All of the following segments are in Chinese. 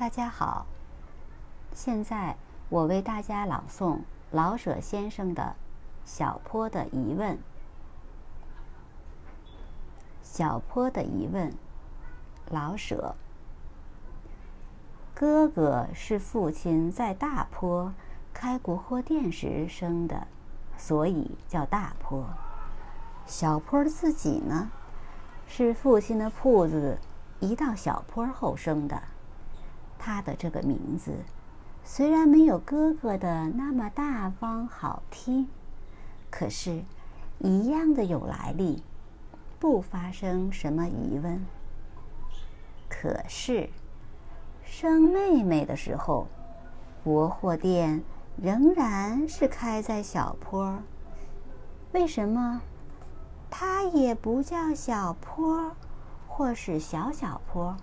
大家好，现在我为大家朗诵老舍先生的《小坡的疑问》。小坡的疑问，老舍。哥哥是父亲在大坡开国货店时生的，所以叫大坡。小坡自己呢，是父亲的铺子移到小坡后生的。他的这个名字，虽然没有哥哥的那么大方好听，可是，一样的有来历，不发生什么疑问。可是，生妹妹的时候，国货店仍然是开在小坡。为什么，他也不叫小坡，或是小小坡？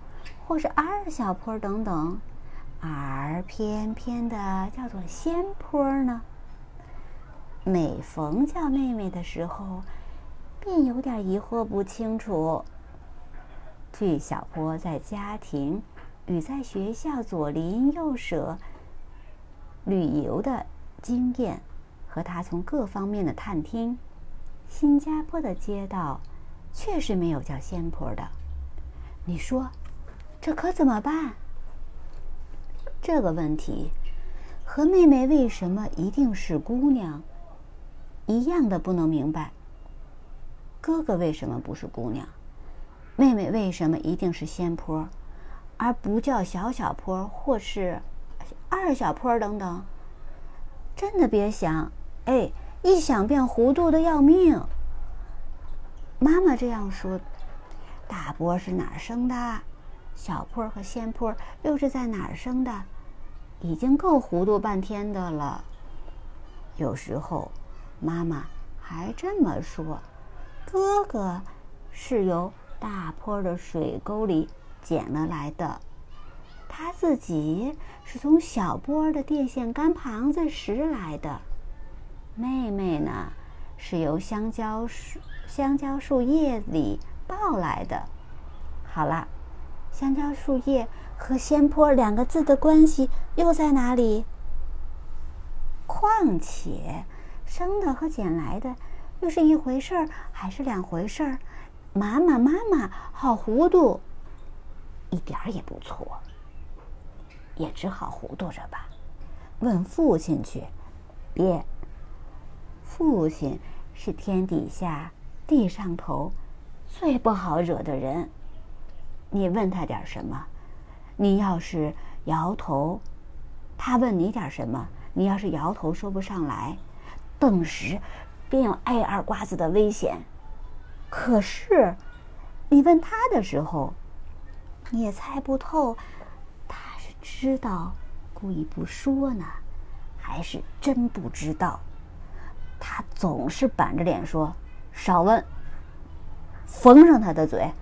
或是二小坡等等，而偏偏的叫做仙坡呢？每逢叫妹妹的时候，便有点疑惑不清楚。据小坡在家庭与在学校左邻右舍旅游的经验，和他从各方面的探听，新加坡的街道确实没有叫仙坡的。你说？这可怎么办？这个问题和妹妹为什么一定是姑娘一样的不能明白。哥哥为什么不是姑娘？妹妹为什么一定是仙坡，而不叫小小坡或是二小坡等等？真的别想，哎，一想便糊涂的要命。妈妈这样说：“大波是哪儿生的？”小坡和仙坡又是在哪儿生的？已经够糊涂半天的了。有时候，妈妈还这么说：“哥哥是由大坡的水沟里捡了来的，他自己是从小坡的电线杆旁子拾来的。妹妹呢，是由香蕉树香蕉树叶里抱来的。”好了。香蕉树叶和仙坡两个字的关系又在哪里？况且，生的和捡来的又是一回事儿还是两回事儿？妈妈，妈妈，好糊涂，一点儿也不错，也只好糊涂着吧。问父亲去，别。父亲是天底下地上头最不好惹的人。你问他点什么？你要是摇头，他问你点什么？你要是摇头说不上来，顿时便有挨耳瓜子的危险。可是，你问他的时候，你也猜不透，他是知道故意不说呢，还是真不知道？他总是板着脸说：“少问。”封上他的嘴。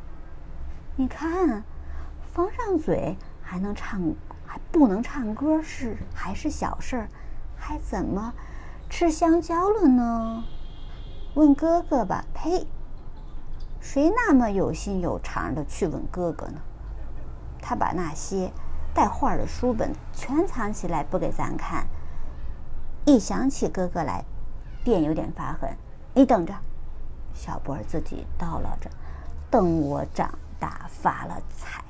你看，封上嘴还能唱，还不能唱歌是还是小事儿，还怎么吃香蕉了呢？问哥哥吧。呸！谁那么有心有肠的去问哥哥呢？他把那些带画的书本全藏起来不给咱看。一想起哥哥来，便有点发狠。你等着，小波儿自己叨唠着，等我长。大发了财，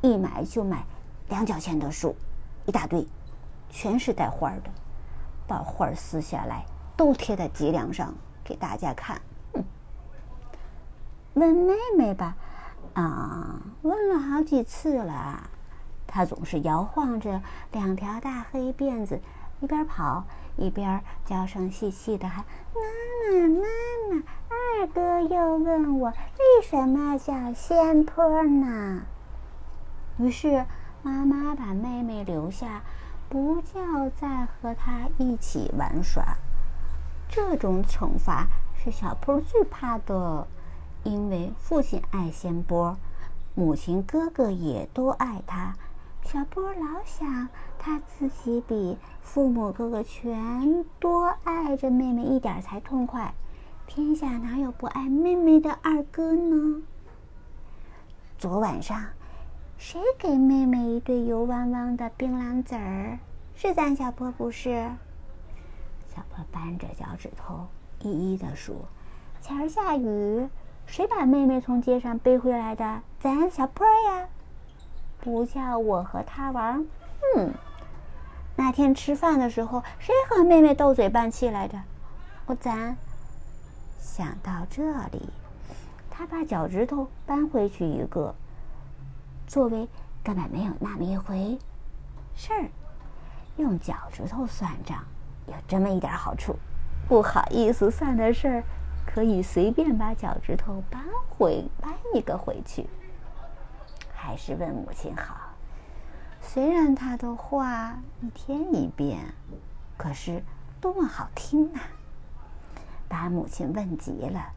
一买就买两角钱的书，一大堆，全是带花的，把花撕下来都贴在脊梁上给大家看。问妹妹吧，啊，问了好几次了，她总是摇晃着两条大黑辫子，一边跑一边娇声细细的喊：“妈妈，妈妈。”二哥又问我什么叫仙坡呢？于是妈妈把妹妹留下，不叫再和他一起玩耍。这种惩罚是小坡最怕的，因为父亲爱仙波，母亲哥哥也都爱他。小波老想他自己比父母哥哥全多爱着妹妹一点才痛快。天下哪有不爱妹妹的二哥呢？昨晚上，谁给妹妹一对油汪汪的槟榔籽儿？是咱小坡不是？小坡扳着脚趾头，一一的数。前儿下雨，谁把妹妹从街上背回来的？咱小坡呀。不叫我和他玩。嗯。那天吃饭的时候，谁和妹妹斗嘴拌气来着？我咱。想到这里，他把脚趾头搬回去一个，作为根本没有那么一回事儿。用脚趾头算账有这么一点好处，不好意思算的事儿，可以随便把脚趾头搬回搬一个回去。还是问母亲好。虽然他的话一天一变，可是多么好听啊！把母亲问急了。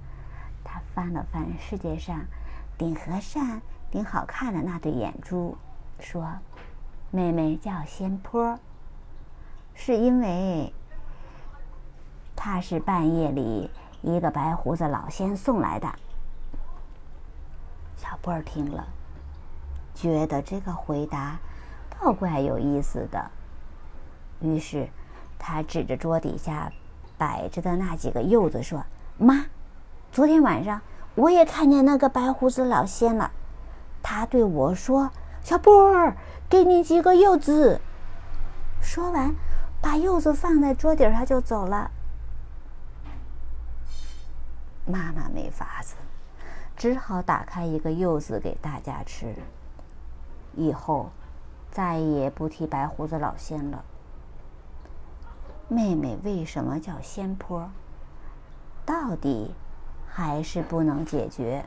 他翻了翻世界上顶和善、顶好看的那对眼珠，说：“妹妹叫仙坡，是因为她是半夜里一个白胡子老仙送来的。”小波儿听了，觉得这个回答倒怪有意思的，于是他指着桌底下。摆着的那几个柚子说：“妈，昨天晚上我也看见那个白胡子老仙了。他对我说：‘小波儿，给你几个柚子。’说完，把柚子放在桌底上就走了。妈妈没法子，只好打开一个柚子给大家吃。以后再也不提白胡子老仙了。”妹妹为什么叫仙坡？到底还是不能解决。